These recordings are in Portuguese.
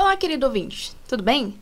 Olá, querido ouvinte, tudo bem?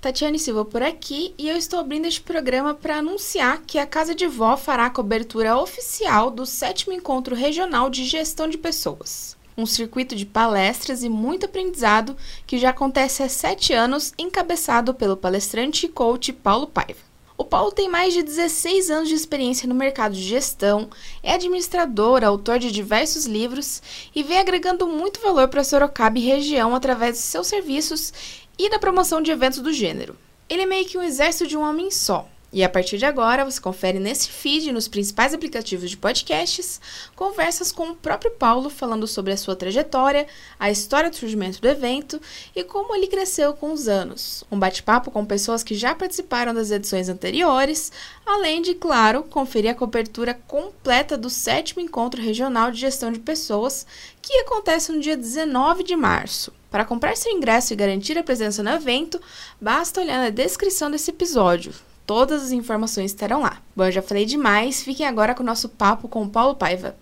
Tatiane Silva por aqui e eu estou abrindo este programa para anunciar que a Casa de Vó fará a cobertura oficial do sétimo encontro regional de gestão de pessoas. Um circuito de palestras e muito aprendizado que já acontece há sete anos, encabeçado pelo palestrante e coach Paulo Paiva. O Paulo tem mais de 16 anos de experiência no mercado de gestão, é administrador, autor de diversos livros e vem agregando muito valor para Sorocaba e região através de seus serviços e da promoção de eventos do gênero. Ele é meio que um exército de um homem só, e a partir de agora, você confere nesse feed nos principais aplicativos de podcasts conversas com o próprio Paulo falando sobre a sua trajetória, a história do surgimento do evento e como ele cresceu com os anos. Um bate-papo com pessoas que já participaram das edições anteriores, além de, claro, conferir a cobertura completa do sétimo Encontro Regional de Gestão de Pessoas, que acontece no dia 19 de março. Para comprar seu ingresso e garantir a presença no evento, basta olhar na descrição desse episódio. Todas as informações estarão lá. Bom, eu já falei demais, fiquem agora com o nosso papo com o Paulo Paiva.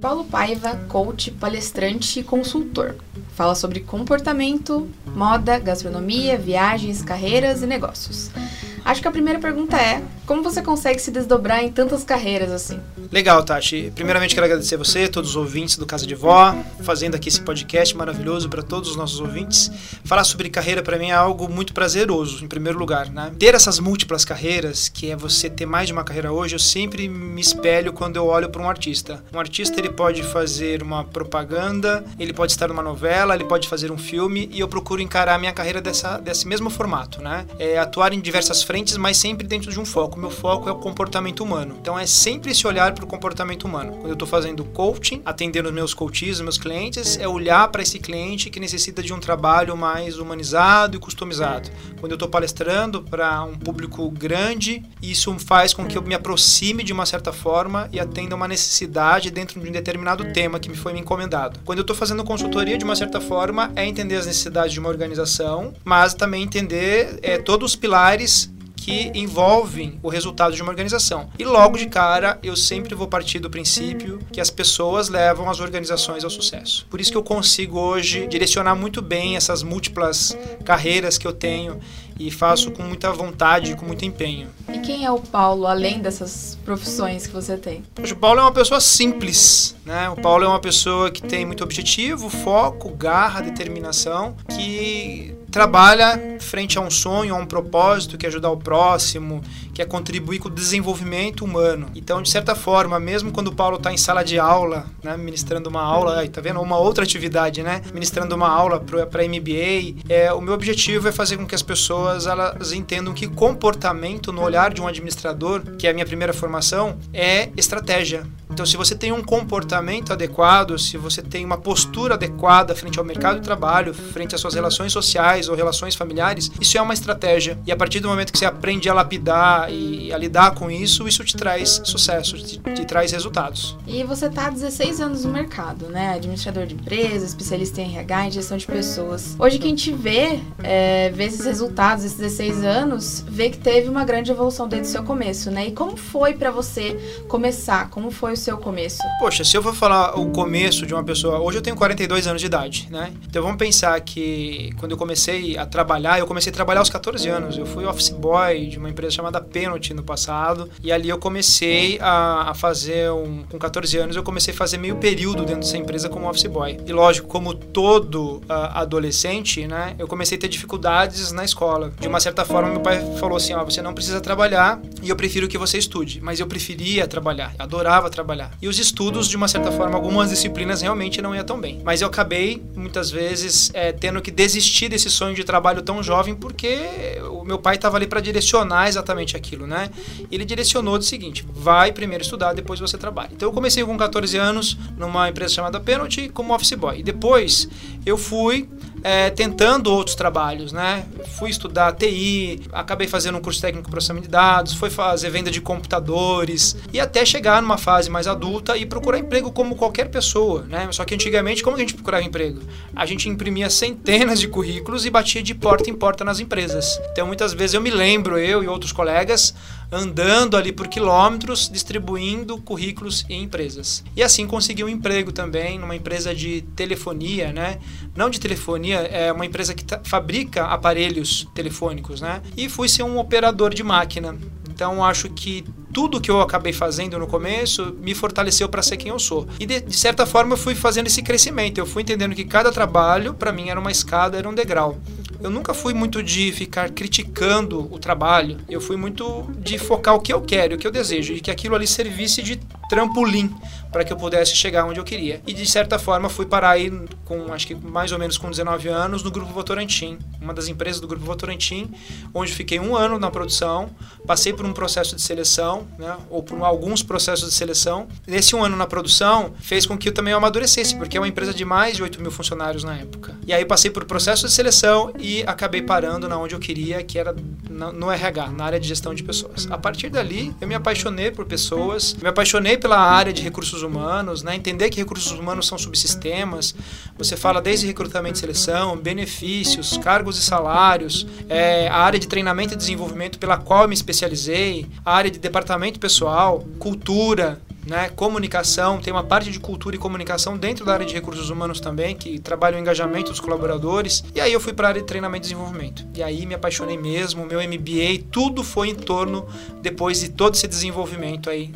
Paulo Paiva, coach, palestrante e consultor. Fala sobre comportamento, moda, gastronomia, viagens, carreiras e negócios. Acho que a primeira pergunta é: como você consegue se desdobrar em tantas carreiras assim? Legal, Tati. Primeiramente quero agradecer a você, todos os ouvintes do Casa de Vó, fazendo aqui esse podcast maravilhoso para todos os nossos ouvintes. Falar sobre carreira para mim é algo muito prazeroso, em primeiro lugar, né? Ter essas múltiplas carreiras, que é você ter mais de uma carreira hoje, eu sempre me espelho quando eu olho para um artista. Um artista ele pode fazer uma propaganda, ele pode estar numa novela, ele pode fazer um filme e eu procuro encarar a minha carreira dessa, desse mesmo formato, né? É atuar em diversas frentes, mas sempre dentro de um foco. Meu foco é o comportamento humano. Então é sempre esse olhar para o comportamento humano. Quando eu estou fazendo coaching, atendendo meus coaches, meus clientes, é olhar para esse cliente que necessita de um trabalho mais humanizado e customizado. Quando eu estou palestrando para um público grande, isso faz com que eu me aproxime de uma certa forma e atenda uma necessidade dentro de um determinado tema que me foi me encomendado. Quando eu estou fazendo consultoria, de uma certa forma, é entender as necessidades de uma organização, mas também entender é, todos os pilares que envolvem o resultado de uma organização. E logo de cara, eu sempre vou partir do princípio que as pessoas levam as organizações ao sucesso. Por isso que eu consigo hoje direcionar muito bem essas múltiplas carreiras que eu tenho e faço com muita vontade, com muito empenho. E quem é o Paulo, além dessas profissões que você tem? O Paulo é uma pessoa simples, né? O Paulo é uma pessoa que tem muito objetivo, foco, garra, determinação, que trabalha frente a um sonho, a um propósito, que é ajudar o próximo, que é contribuir com o desenvolvimento humano. Então, de certa forma, mesmo quando o Paulo está em sala de aula, né, ministrando uma aula, aí, tá vendo? Uma outra atividade, né? Ministrando uma aula para MBA, é, o meu objetivo é fazer com que as pessoas elas entendam que comportamento no olhar de um administrador, que é a minha primeira formação, é estratégia. Então, se você tem um comportamento adequado, se você tem uma postura adequada frente ao mercado de trabalho, frente às suas relações sociais ou relações familiares, isso é uma estratégia. E a partir do momento que você aprende a lapidar e a lidar com isso, isso te traz sucesso, te, te traz resultados. E você está há 16 anos no mercado, né? Administrador de empresas, especialista em RH, em gestão de pessoas. Hoje, quem te vê, é, vê esses resultados, esses 16 anos, vê que teve uma grande evolução desde o seu começo, né? E como foi para você começar? Como foi o seu seu começo? Poxa, se eu for falar o começo de uma pessoa, hoje eu tenho 42 anos de idade, né? Então vamos pensar que quando eu comecei a trabalhar, eu comecei a trabalhar aos 14 anos. Eu fui office boy de uma empresa chamada Penalty no passado, e ali eu comecei a, a fazer um com 14 anos eu comecei a fazer meio período dentro dessa empresa como office boy. E lógico, como todo uh, adolescente, né, eu comecei a ter dificuldades na escola. De uma certa forma, meu pai falou assim: "Ó, você não precisa trabalhar e eu prefiro que você estude". Mas eu preferia trabalhar, adorava trabalhar. E os estudos, de uma certa forma, algumas disciplinas realmente não ia tão bem. Mas eu acabei, muitas vezes, é, tendo que desistir desse sonho de trabalho tão jovem, porque meu pai estava ali para direcionar exatamente aquilo, né? Ele direcionou do seguinte: vai primeiro estudar, depois você trabalha. Então eu comecei com 14 anos numa empresa chamada Penalty como office boy. E depois eu fui é, tentando outros trabalhos, né? Fui estudar TI, acabei fazendo um curso técnico de processamento de dados, fui fazer venda de computadores e até chegar numa fase mais adulta e procurar emprego como qualquer pessoa, né? Só que antigamente, como a gente procurava emprego? A gente imprimia centenas de currículos e batia de porta em porta nas empresas. Então, muitas vezes eu me lembro, eu e outros colegas, andando ali por quilômetros, distribuindo currículos em empresas. E assim consegui um emprego também numa empresa de telefonia, né? Não de telefonia, é uma empresa que fabrica aparelhos telefônicos, né? E fui ser um operador de máquina. Então acho que tudo que eu acabei fazendo no começo me fortaleceu para ser quem eu sou. E de, de, certa forma eu fui fazendo esse crescimento. Eu fui entendendo que cada trabalho para mim era uma escada, era um degrau. Eu nunca fui muito de ficar criticando o trabalho. Eu fui muito de focar o que eu quero, o que eu desejo e que aquilo ali servisse de trampolim para que eu pudesse chegar onde eu queria. E de certa forma fui parar aí com acho que mais ou menos com 19 anos no grupo Votorantim, uma das empresas do grupo Votorantim, onde fiquei um ano na produção, passei por um processo de seleção, né, ou por alguns processos de seleção. Nesse um ano na produção fez com que eu também amadurecesse, porque é uma empresa de mais de 8 mil funcionários na época. E aí passei por processo de seleção e acabei parando na onde eu queria, que era no RH, na área de gestão de pessoas. A partir dali eu me apaixonei por pessoas, me apaixonei pela área de recursos humanos, né? entender que recursos humanos são subsistemas. Você fala desde recrutamento e seleção, benefícios, cargos e salários, é, a área de treinamento e desenvolvimento pela qual eu me especializei, a área de departamento pessoal, cultura, né, comunicação, tem uma parte de cultura e comunicação dentro da área de recursos humanos também, que trabalha o engajamento dos colaboradores. E aí eu fui para a área de treinamento e desenvolvimento. E aí me apaixonei mesmo, meu MBA, tudo foi em torno depois de todo esse desenvolvimento aí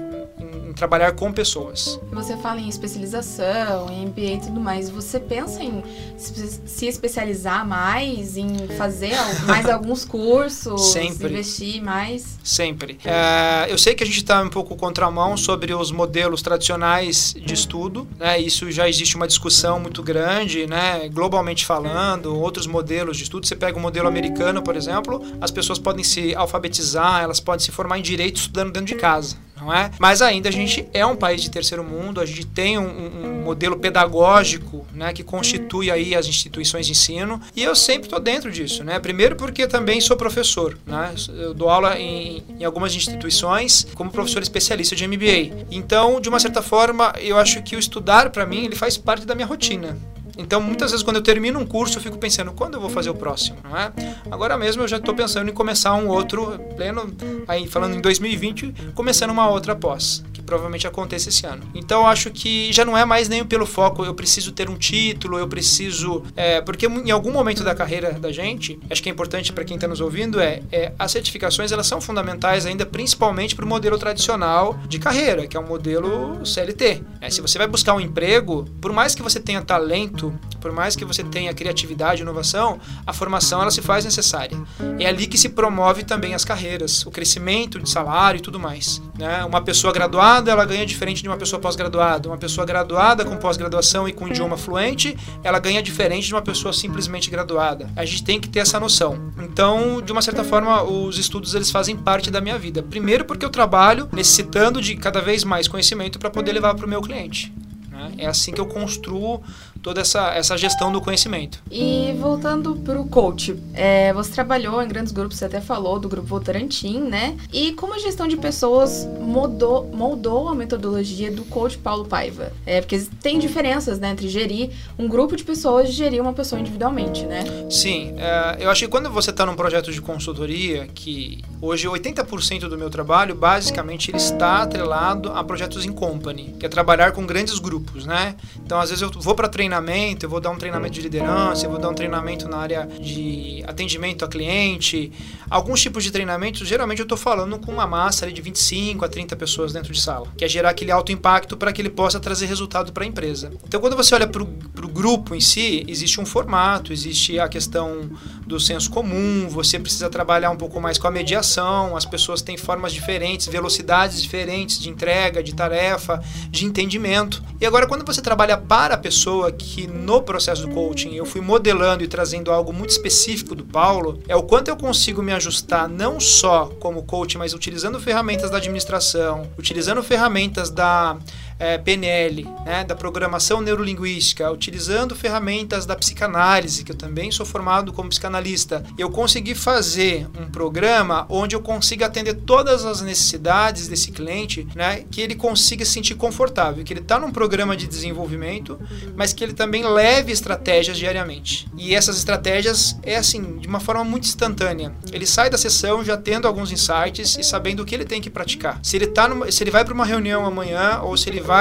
em trabalhar com pessoas. Você fala em especialização, em MBA e tudo mais. Você pensa em se especializar mais, em fazer mais alguns cursos, Sempre. investir mais? Sempre. É, eu sei que a gente está um pouco contramão sobre os modelos tradicionais de estudo. Né? Isso já existe uma discussão muito grande, né? globalmente falando, outros modelos de estudo. Você pega o modelo americano, por exemplo, as pessoas podem se alfabetizar, elas podem se formar em direito estudando dentro de casa não é? Mas ainda a gente é um país de terceiro mundo, a gente tem um, um modelo pedagógico, né, que constitui aí as instituições de ensino, e eu sempre estou dentro disso, né? Primeiro porque também sou professor, né? Eu dou aula em, em algumas instituições como professor especialista de MBA. Então, de uma certa forma, eu acho que o estudar para mim ele faz parte da minha rotina. Então, muitas vezes, quando eu termino um curso, eu fico pensando, quando eu vou fazer o próximo, não é? Agora mesmo eu já estou pensando em começar um outro, pleno, aí falando em 2020, começando uma outra pós, provavelmente aconteça esse ano. Então, acho que já não é mais nem pelo foco, eu preciso ter um título, eu preciso. É, porque em algum momento da carreira da gente, acho que é importante para quem está nos ouvindo, é, é, as certificações elas são fundamentais ainda, principalmente para o modelo tradicional de carreira, que é o um modelo CLT. É, se você vai buscar um emprego, por mais que você tenha talento, por mais que você tenha criatividade e inovação, a formação ela se faz necessária. É ali que se promove também as carreiras, o crescimento de salário e tudo mais. Né? Uma pessoa graduada ela ganha diferente de uma pessoa pós-graduada. Uma pessoa graduada com pós-graduação e com idioma fluente, ela ganha diferente de uma pessoa simplesmente graduada. A gente tem que ter essa noção. Então, de uma certa forma, os estudos eles fazem parte da minha vida. Primeiro porque eu trabalho necessitando de cada vez mais conhecimento para poder levar para o meu cliente. Né? É assim que eu construo toda essa, essa gestão do conhecimento. E voltando para o coach, é, você trabalhou em grandes grupos, você até falou do grupo Votorantim, né? E como a gestão de pessoas moldou, moldou a metodologia do coach Paulo Paiva? É, porque tem diferenças né, entre gerir um grupo de pessoas e gerir uma pessoa individualmente, né? Sim, é, eu acho que quando você está num projeto de consultoria, que hoje 80% do meu trabalho, basicamente, ele está atrelado a projetos em company, que é trabalhar com grandes grupos, né? Então, às vezes eu vou para treinar treinamento, eu vou dar um treinamento de liderança, eu vou dar um treinamento na área de atendimento a cliente. Alguns tipos de treinamentos, geralmente eu estou falando com uma massa de 25 a 30 pessoas dentro de sala, que é gerar aquele alto impacto para que ele possa trazer resultado para a empresa. Então, quando você olha para o grupo em si, existe um formato, existe a questão do senso comum, você precisa trabalhar um pouco mais com a mediação, as pessoas têm formas diferentes, velocidades diferentes de entrega, de tarefa, de entendimento. E agora, quando você trabalha para a pessoa que no processo do coaching eu fui modelando e trazendo algo muito específico do Paulo, é o quanto eu consigo me ajustar não só como coach, mas utilizando ferramentas da administração, utilizando ferramentas da é, PNL, né, da programação neurolinguística, utilizando ferramentas da psicanálise, que eu também sou formado como psicanalista, eu consegui fazer um programa onde eu consiga atender todas as necessidades desse cliente, né, que ele consiga se sentir confortável, que ele está num programa de desenvolvimento, mas que ele também leve estratégias diariamente. E essas estratégias é assim, de uma forma muito instantânea. Ele sai da sessão já tendo alguns insights e sabendo o que ele tem que praticar. Se ele tá numa, se ele vai para uma reunião amanhã ou se ele vai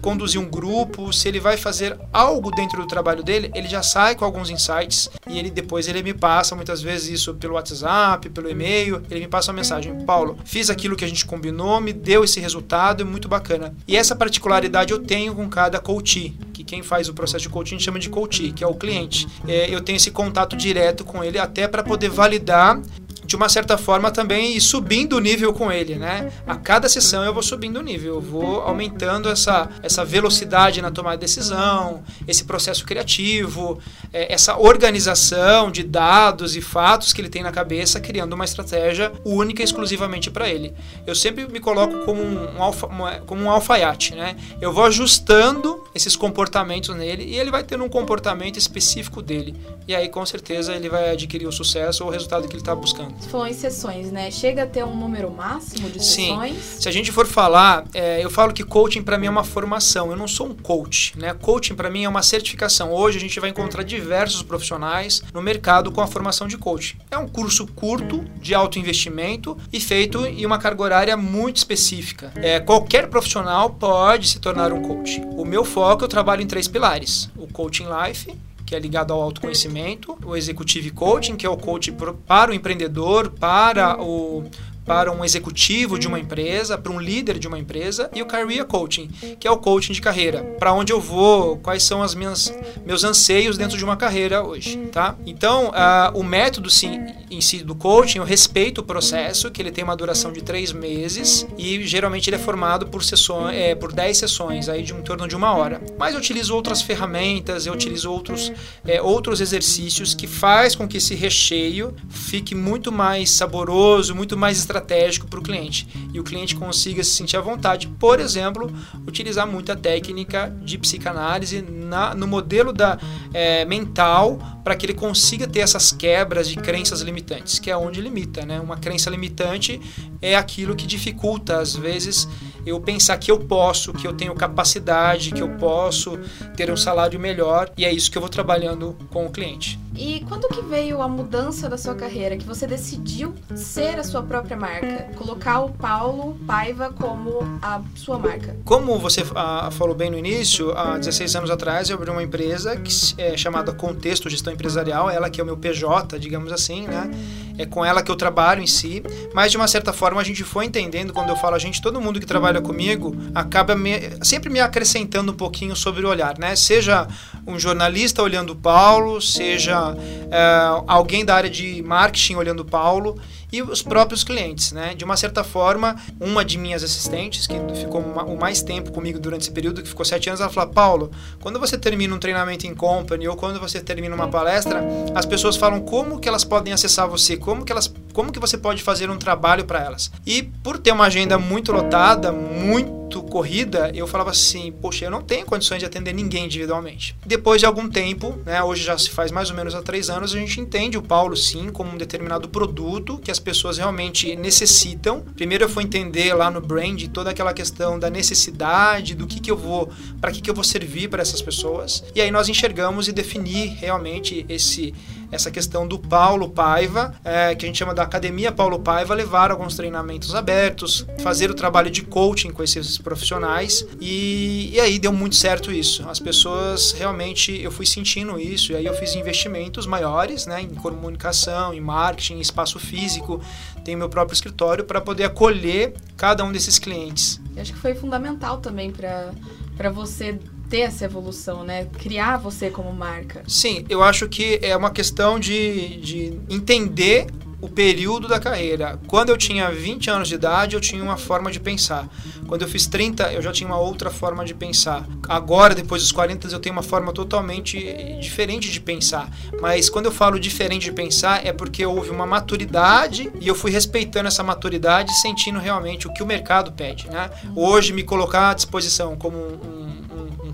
conduzir um grupo, se ele vai fazer algo dentro do trabalho dele, ele já sai com alguns insights e ele depois ele me passa muitas vezes isso pelo WhatsApp, pelo e-mail, ele me passa uma mensagem, Paulo, fiz aquilo que a gente combinou, me deu esse resultado, é muito bacana. E essa particularidade eu tenho com cada coach, que quem faz o processo de coaching chama de coach, que é o cliente. É, eu tenho esse contato direto com ele até para poder validar de uma certa forma também ir subindo o nível com ele, né? A cada sessão eu vou subindo o nível, eu vou aumentando essa, essa velocidade na tomada de decisão, esse processo criativo, é, essa organização de dados e fatos que ele tem na cabeça, criando uma estratégia única exclusivamente para ele. Eu sempre me coloco como um, alfa, como um alfaiate, né? Eu vou ajustando esses comportamentos nele e ele vai ter um comportamento específico dele. E aí, com certeza, ele vai adquirir o sucesso ou o resultado que ele está buscando. Você falou em sessões, né? Chega a ter um número máximo de sessões? Sim. Se a gente for falar, é, eu falo que coaching para mim é uma formação. Eu não sou um coach, né? Coaching para mim é uma certificação. Hoje a gente vai encontrar diversos profissionais no mercado com a formação de coaching. É um curso curto, de alto investimento e feito em uma carga horária muito específica. É, qualquer profissional pode se tornar um coach. O meu foco eu trabalho em três pilares: o coaching life, que é ligado ao autoconhecimento, o Executive Coaching, que é o coaching para o empreendedor, para o para um executivo de uma empresa, para um líder de uma empresa, e o Career Coaching, que é o coaching de carreira. Para onde eu vou, quais são as minhas meus anseios dentro de uma carreira hoje, tá? Então, uh, o método sim, em si do coaching, eu respeito o processo, que ele tem uma duração de três meses e geralmente ele é formado por sessões, é, por 10 sessões, aí de um torno de uma hora. Mas eu utilizo outras ferramentas, eu utilizo outros, é, outros exercícios que faz com que esse recheio fique muito mais saboroso, muito mais estratégico estratégico para o cliente e o cliente consiga se sentir à vontade, por exemplo, utilizar muita técnica de psicanálise na, no modelo da é, mental para que ele consiga ter essas quebras de crenças limitantes, que é onde limita, né? Uma crença limitante é aquilo que dificulta às vezes eu pensar que eu posso, que eu tenho capacidade, que eu posso ter um salário melhor e é isso que eu vou trabalhando com o cliente. E quando que veio a mudança da sua carreira, que você decidiu ser a sua própria marca, colocar o Paulo Paiva como a sua marca? Como você ah, falou bem no início, há 16 anos atrás eu abri uma empresa que é chamada Contexto Gestão Empresarial, ela que é o meu PJ, digamos assim, né? É com ela que eu trabalho em si, mas de uma certa forma a gente foi entendendo, quando eu falo a gente, todo mundo que trabalha comigo acaba me, sempre me acrescentando um pouquinho sobre o olhar, né? Seja um jornalista olhando o Paulo, seja é, alguém da área de marketing olhando o Paulo e os próprios clientes, né? De uma certa forma, uma de minhas assistentes, que ficou o mais tempo comigo durante esse período, que ficou sete anos, ela falou: Paulo, quando você termina um treinamento em company ou quando você termina uma palestra, as pessoas falam como que elas podem acessar você, como que elas, como que você pode fazer um trabalho para elas. E por ter uma agenda muito lotada, muito muito corrida, eu falava assim, poxa, eu não tenho condições de atender ninguém individualmente. Depois de algum tempo, né, hoje já se faz mais ou menos há três anos, a gente entende o Paulo sim como um determinado produto que as pessoas realmente necessitam. Primeiro eu fui entender lá no brand toda aquela questão da necessidade, do que que eu vou, para que que eu vou servir para essas pessoas. E aí nós enxergamos e definir realmente esse essa questão do Paulo Paiva, é, que a gente chama da Academia Paulo Paiva, levar alguns treinamentos abertos, fazer o trabalho de coaching com esses profissionais e, e aí deu muito certo isso. As pessoas realmente, eu fui sentindo isso e aí eu fiz investimentos maiores né, em comunicação, em marketing, em espaço físico, tenho meu próprio escritório para poder acolher cada um desses clientes. Eu acho que foi fundamental também para você ter essa evolução, né? Criar você como marca. Sim, eu acho que é uma questão de, de entender o período da carreira. Quando eu tinha 20 anos de idade, eu tinha uma forma de pensar. Quando eu fiz 30, eu já tinha uma outra forma de pensar. Agora, depois dos 40, eu tenho uma forma totalmente diferente de pensar. Mas quando eu falo diferente de pensar, é porque houve uma maturidade e eu fui respeitando essa maturidade, sentindo realmente o que o mercado pede. Né? Hoje, me colocar à disposição como um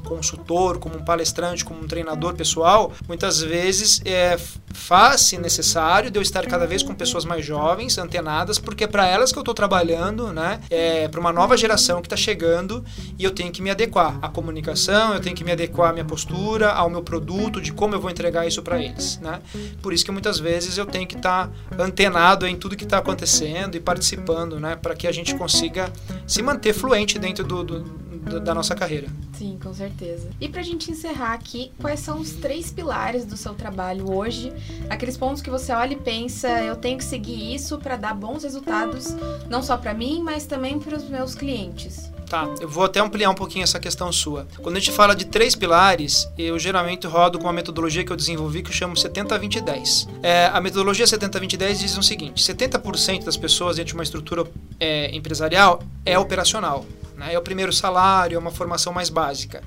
consultor, como um palestrante, como um treinador pessoal, muitas vezes é, faz-se necessário de eu estar cada vez com pessoas mais jovens, antenadas, porque é para elas que eu estou trabalhando, né? É para uma nova geração que está chegando e eu tenho que me adequar à comunicação, eu tenho que me adequar à minha postura, ao meu produto, de como eu vou entregar isso para eles, né? Por isso que muitas vezes eu tenho que estar tá antenado em tudo que está acontecendo e participando, né? Para que a gente consiga se manter fluente dentro do, do da nossa carreira. Sim, com certeza. E para a gente encerrar aqui, quais são os três pilares do seu trabalho hoje aqueles pontos que você olha e pensa, eu tenho que seguir isso para dar bons resultados, não só para mim, mas também para os meus clientes. Tá, eu vou até ampliar um pouquinho essa questão sua. Quando a gente fala de três pilares, eu geralmente rodo com uma metodologia que eu desenvolvi que eu chamo 70-20-10. É, a metodologia 70-20-10 diz o seguinte: 70% das pessoas dentro de uma estrutura é, empresarial é operacional. Né? É o primeiro salário, é uma formação mais básica.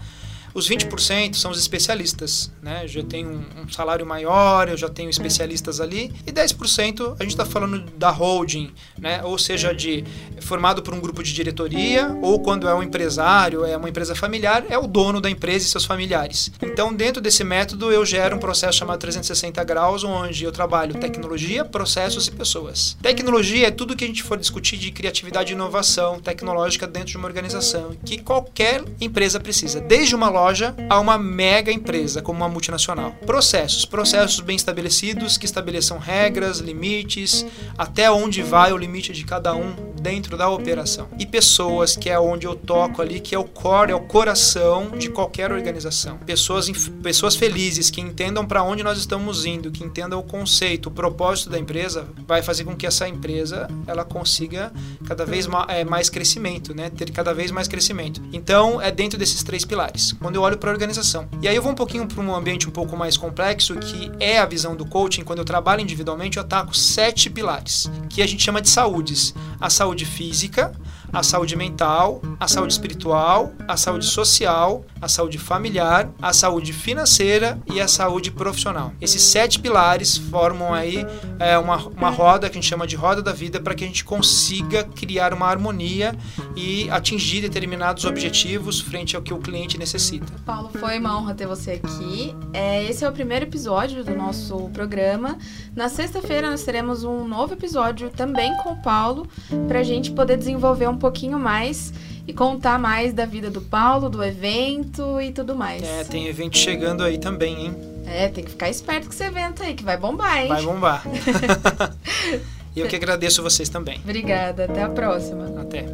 Os 20% são os especialistas, né? Eu já tenho um, um, salário maior, eu já tenho especialistas ali. E 10% a gente está falando da holding, né? Ou seja, de formado por um grupo de diretoria, ou quando é um empresário, é uma empresa familiar, é o dono da empresa e seus familiares. Então, dentro desse método, eu gero um processo chamado 360 graus, onde eu trabalho tecnologia, processos e pessoas. Tecnologia é tudo que a gente for discutir de criatividade e inovação tecnológica dentro de uma organização, que qualquer empresa precisa, desde uma loja loja a uma mega empresa, como uma multinacional. Processos, processos bem estabelecidos que estabeleçam regras, limites, até onde vai o limite de cada um dentro da operação. E pessoas, que é onde eu toco ali, que é o core, é o coração de qualquer organização. Pessoas, pessoas felizes que entendam para onde nós estamos indo, que entendam o conceito, o propósito da empresa, vai fazer com que essa empresa ela consiga cada vez mais, é, mais crescimento, né? Ter cada vez mais crescimento. Então, é dentro desses três pilares. Quando eu olho para a organização. E aí eu vou um pouquinho para um ambiente um pouco mais complexo, que é a visão do coaching. Quando eu trabalho individualmente, eu ataco sete pilares, que a gente chama de saúdes. A saúde física, a saúde mental, a saúde espiritual, a saúde social, a saúde familiar, a saúde financeira e a saúde profissional. Esses sete pilares formam aí é, uma, uma roda que a gente chama de roda da vida para que a gente consiga criar uma harmonia e atingir determinados objetivos frente ao que o cliente necessita. Paulo, foi uma honra ter você aqui. É, esse é o primeiro episódio do nosso programa. Na sexta-feira nós teremos um novo episódio também com o Paulo para a gente poder desenvolver um um pouquinho mais e contar mais da vida do Paulo, do evento e tudo mais. É, tem evento chegando aí também, hein? É, tem que ficar esperto com esse evento aí, que vai bombar, hein? Vai bombar. e eu que agradeço vocês também. Obrigada, até a próxima. Até.